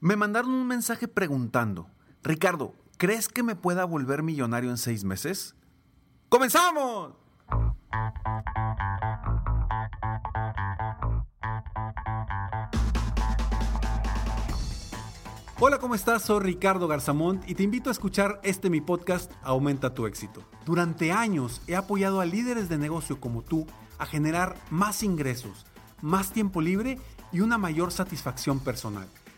Me mandaron un mensaje preguntando, Ricardo, ¿crees que me pueda volver millonario en seis meses? ¡Comenzamos! Hola, ¿cómo estás? Soy Ricardo Garzamont y te invito a escuchar este mi podcast Aumenta tu éxito. Durante años he apoyado a líderes de negocio como tú a generar más ingresos, más tiempo libre y una mayor satisfacción personal.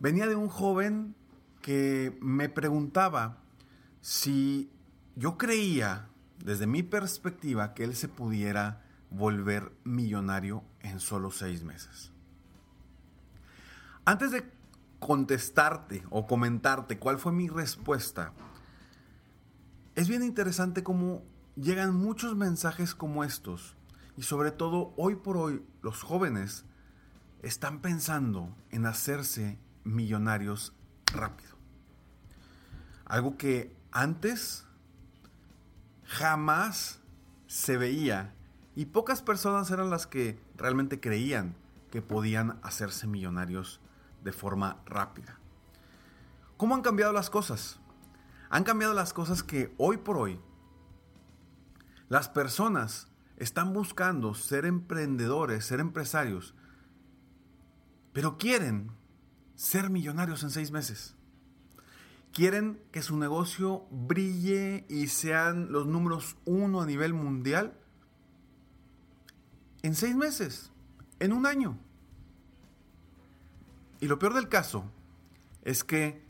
venía de un joven que me preguntaba si yo creía, desde mi perspectiva, que él se pudiera volver millonario en solo seis meses. Antes de contestarte o comentarte cuál fue mi respuesta, es bien interesante cómo llegan muchos mensajes como estos y sobre todo hoy por hoy los jóvenes están pensando en hacerse millonarios rápido. Algo que antes jamás se veía y pocas personas eran las que realmente creían que podían hacerse millonarios de forma rápida. ¿Cómo han cambiado las cosas? Han cambiado las cosas que hoy por hoy las personas están buscando ser emprendedores, ser empresarios, pero quieren ser millonarios en seis meses. Quieren que su negocio brille y sean los números uno a nivel mundial en seis meses, en un año. Y lo peor del caso es que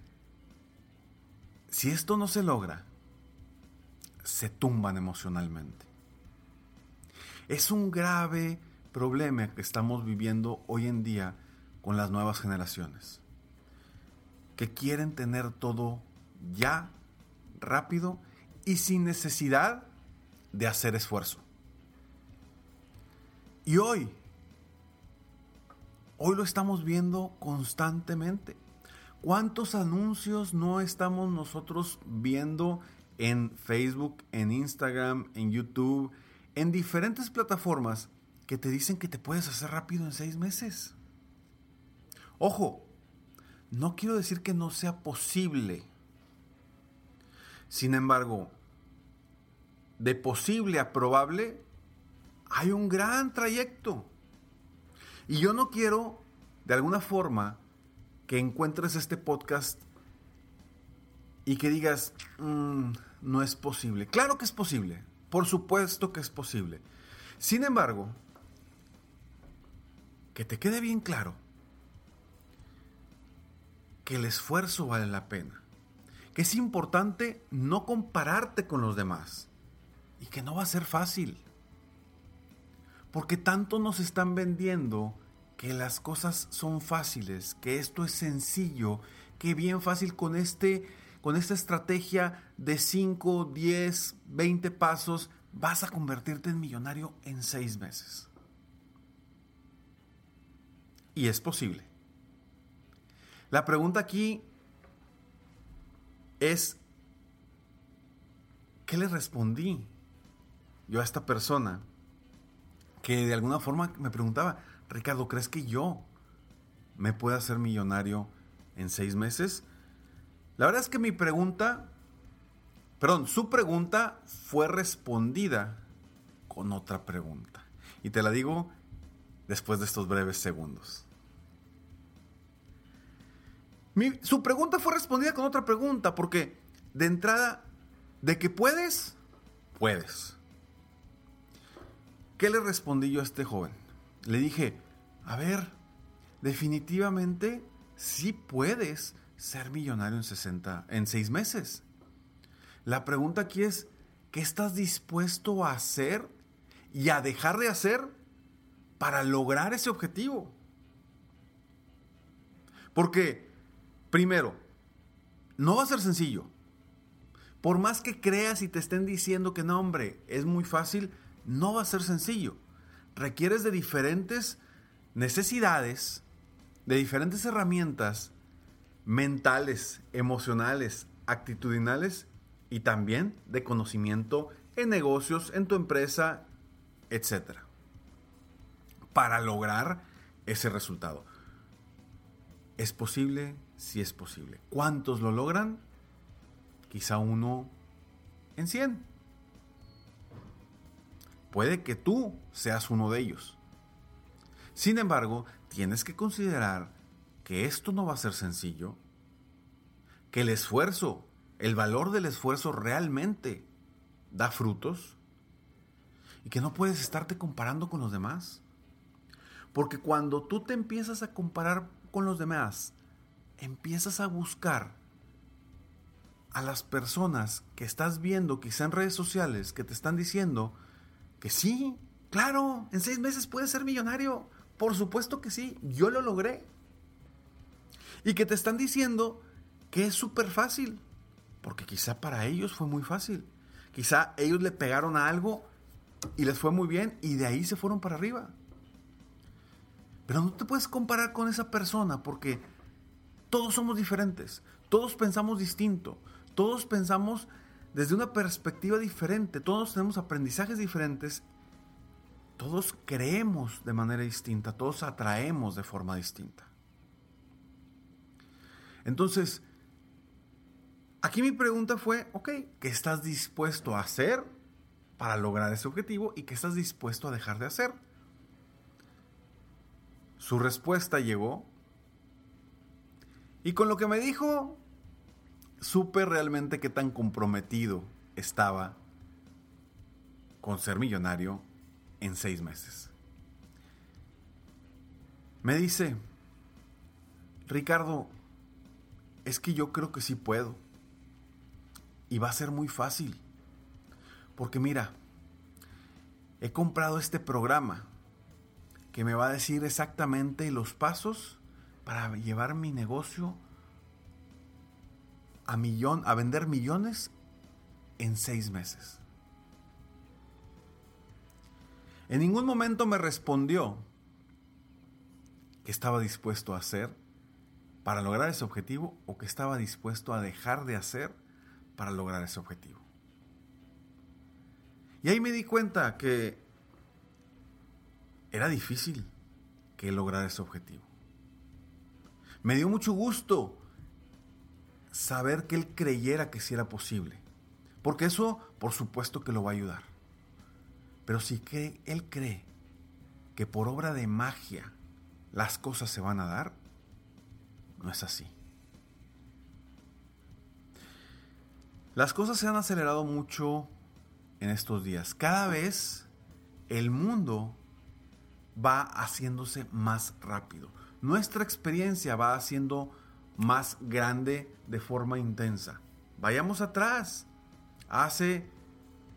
si esto no se logra, se tumban emocionalmente. Es un grave problema que estamos viviendo hoy en día con las nuevas generaciones, que quieren tener todo ya, rápido y sin necesidad de hacer esfuerzo. Y hoy, hoy lo estamos viendo constantemente. ¿Cuántos anuncios no estamos nosotros viendo en Facebook, en Instagram, en YouTube, en diferentes plataformas que te dicen que te puedes hacer rápido en seis meses? Ojo, no quiero decir que no sea posible. Sin embargo, de posible a probable, hay un gran trayecto. Y yo no quiero, de alguna forma, que encuentres este podcast y que digas, mm, no es posible. Claro que es posible. Por supuesto que es posible. Sin embargo, que te quede bien claro que el esfuerzo vale la pena, que es importante no compararte con los demás y que no va a ser fácil. Porque tanto nos están vendiendo que las cosas son fáciles, que esto es sencillo, que bien fácil con este con esta estrategia de 5, 10, 20 pasos vas a convertirte en millonario en 6 meses. Y es posible. La pregunta aquí es, ¿qué le respondí yo a esta persona que de alguna forma me preguntaba, Ricardo, ¿crees que yo me pueda hacer millonario en seis meses? La verdad es que mi pregunta, perdón, su pregunta fue respondida con otra pregunta. Y te la digo después de estos breves segundos su pregunta fue respondida con otra pregunta, porque de entrada, de que puedes, puedes. ¿Qué le respondí yo a este joven? Le dije, a ver, definitivamente sí puedes ser millonario en 60, en 6 meses. La pregunta aquí es, ¿qué estás dispuesto a hacer y a dejar de hacer para lograr ese objetivo? Porque Primero, no va a ser sencillo. Por más que creas y te estén diciendo que no, hombre, es muy fácil, no va a ser sencillo. Requieres de diferentes necesidades, de diferentes herramientas mentales, emocionales, actitudinales y también de conocimiento en negocios, en tu empresa, etc. Para lograr ese resultado. ¿Es posible? Sí es posible. ¿Cuántos lo logran? Quizá uno en 100. Puede que tú seas uno de ellos. Sin embargo, tienes que considerar que esto no va a ser sencillo, que el esfuerzo, el valor del esfuerzo realmente da frutos y que no puedes estarte comparando con los demás. Porque cuando tú te empiezas a comparar con los demás, empiezas a buscar a las personas que estás viendo quizá en redes sociales que te están diciendo que sí, claro, en seis meses puedes ser millonario. Por supuesto que sí, yo lo logré. Y que te están diciendo que es súper fácil, porque quizá para ellos fue muy fácil. Quizá ellos le pegaron a algo y les fue muy bien y de ahí se fueron para arriba. Pero no te puedes comparar con esa persona porque todos somos diferentes, todos pensamos distinto, todos pensamos desde una perspectiva diferente, todos tenemos aprendizajes diferentes, todos creemos de manera distinta, todos atraemos de forma distinta. Entonces, aquí mi pregunta fue, ok, ¿qué estás dispuesto a hacer para lograr ese objetivo y qué estás dispuesto a dejar de hacer? Su respuesta llegó y con lo que me dijo, supe realmente qué tan comprometido estaba con ser millonario en seis meses. Me dice, Ricardo, es que yo creo que sí puedo. Y va a ser muy fácil. Porque mira, he comprado este programa que me va a decir exactamente los pasos para llevar mi negocio a, millón, a vender millones en seis meses. En ningún momento me respondió que estaba dispuesto a hacer para lograr ese objetivo o que estaba dispuesto a dejar de hacer para lograr ese objetivo. Y ahí me di cuenta que era difícil que lograr ese objetivo. Me dio mucho gusto saber que él creyera que sí era posible. Porque eso, por supuesto que lo va a ayudar. Pero si que él cree que por obra de magia las cosas se van a dar, no es así. Las cosas se han acelerado mucho en estos días. Cada vez el mundo va haciéndose más rápido. Nuestra experiencia va haciendo más grande de forma intensa. Vayamos atrás, hace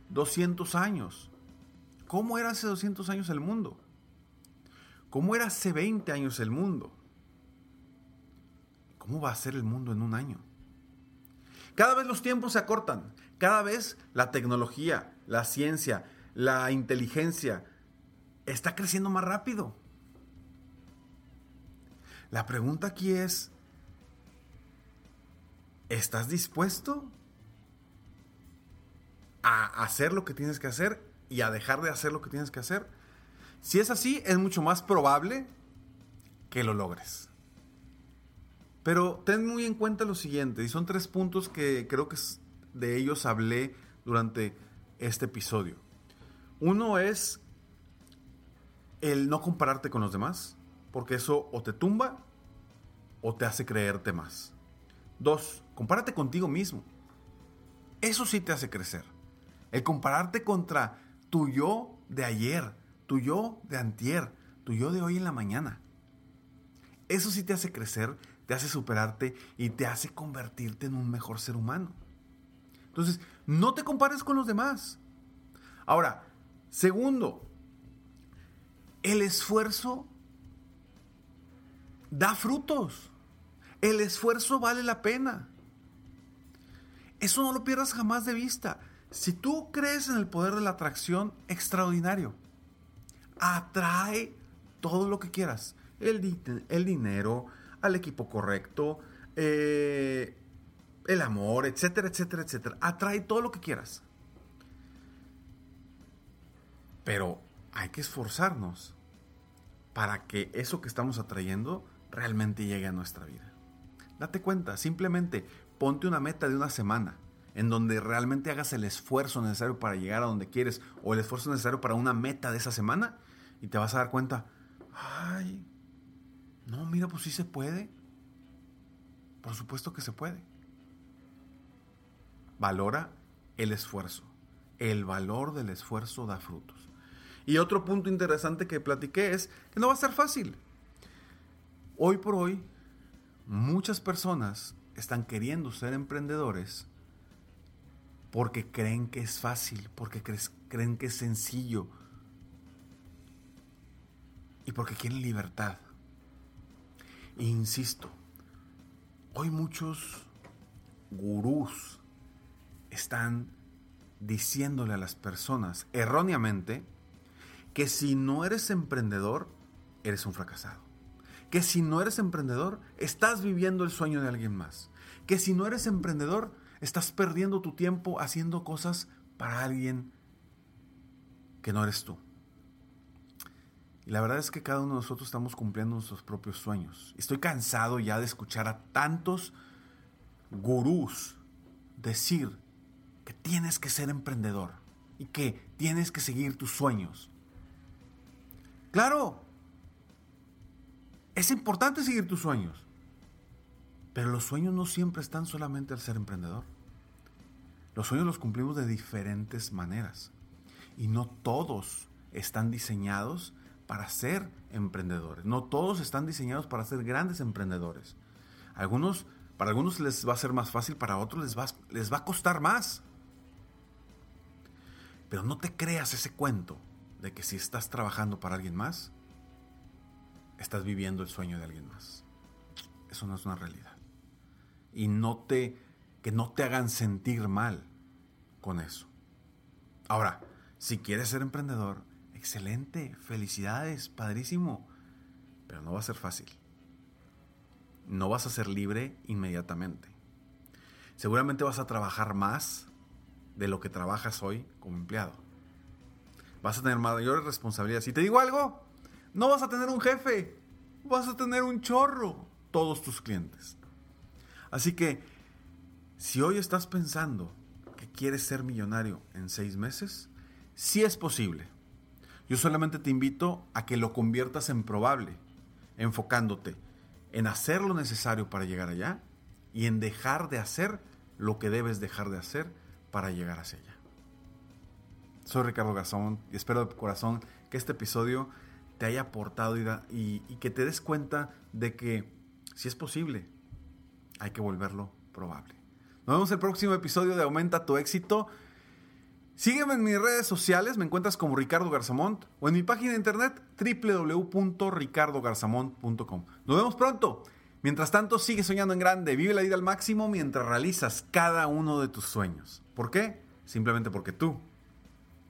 200 años. ¿Cómo era hace 200 años el mundo? ¿Cómo era hace 20 años el mundo? ¿Cómo va a ser el mundo en un año? Cada vez los tiempos se acortan, cada vez la tecnología, la ciencia, la inteligencia está creciendo más rápido. La pregunta aquí es, ¿estás dispuesto a hacer lo que tienes que hacer y a dejar de hacer lo que tienes que hacer? Si es así, es mucho más probable que lo logres. Pero ten muy en cuenta lo siguiente, y son tres puntos que creo que de ellos hablé durante este episodio. Uno es el no compararte con los demás, porque eso o te tumba o te hace creerte más. Dos, compárate contigo mismo. Eso sí te hace crecer. El compararte contra tu yo de ayer, tu yo de antier, tu yo de hoy en la mañana. Eso sí te hace crecer, te hace superarte y te hace convertirte en un mejor ser humano. Entonces, no te compares con los demás. Ahora, segundo, el esfuerzo da frutos. El esfuerzo vale la pena. Eso no lo pierdas jamás de vista. Si tú crees en el poder de la atracción, extraordinario. Atrae todo lo que quieras. El, el dinero, al equipo correcto, eh, el amor, etcétera, etcétera, etcétera. Atrae todo lo que quieras. Pero hay que esforzarnos para que eso que estamos atrayendo realmente llegue a nuestra vida. Date cuenta, simplemente ponte una meta de una semana en donde realmente hagas el esfuerzo necesario para llegar a donde quieres o el esfuerzo necesario para una meta de esa semana y te vas a dar cuenta, ay, no, mira, pues sí se puede. Por supuesto que se puede. Valora el esfuerzo. El valor del esfuerzo da frutos. Y otro punto interesante que platiqué es que no va a ser fácil. Hoy por hoy, muchas personas están queriendo ser emprendedores porque creen que es fácil, porque creen que es sencillo y porque quieren libertad. E insisto, hoy muchos gurús están diciéndole a las personas erróneamente que si no eres emprendedor, eres un fracasado. Que si no eres emprendedor, estás viviendo el sueño de alguien más. Que si no eres emprendedor, estás perdiendo tu tiempo haciendo cosas para alguien que no eres tú. Y la verdad es que cada uno de nosotros estamos cumpliendo nuestros propios sueños. Estoy cansado ya de escuchar a tantos gurús decir que tienes que ser emprendedor y que tienes que seguir tus sueños. Claro, es importante seguir tus sueños, pero los sueños no siempre están solamente al ser emprendedor. Los sueños los cumplimos de diferentes maneras y no todos están diseñados para ser emprendedores. No todos están diseñados para ser grandes emprendedores. Algunos, para algunos les va a ser más fácil, para otros les va, les va a costar más. Pero no te creas ese cuento de que si estás trabajando para alguien más, estás viviendo el sueño de alguien más. Eso no es una realidad. Y no te, que no te hagan sentir mal con eso. Ahora, si quieres ser emprendedor, excelente, felicidades, padrísimo, pero no va a ser fácil. No vas a ser libre inmediatamente. Seguramente vas a trabajar más de lo que trabajas hoy como empleado vas a tener mayores responsabilidades. Y te digo algo, no vas a tener un jefe, vas a tener un chorro, todos tus clientes. Así que, si hoy estás pensando que quieres ser millonario en seis meses, sí es posible. Yo solamente te invito a que lo conviertas en probable, enfocándote en hacer lo necesario para llegar allá y en dejar de hacer lo que debes dejar de hacer para llegar hacia allá. Soy Ricardo Garzón y espero de corazón que este episodio te haya aportado y, que te des cuenta de que si es posible, hay que volverlo probable. Nos vemos el próximo episodio de Aumenta tu éxito. Sígueme en mis redes sociales, me encuentras como Ricardo Garzamont o en mi página de internet www.ricardogarzamont.com. Nos vemos pronto. Mientras tanto, sigue soñando en grande, vive la vida al máximo mientras realizas cada uno de tus sueños. ¿Por qué? Simplemente porque tú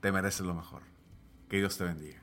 te mereces lo mejor. Que Dios te bendiga.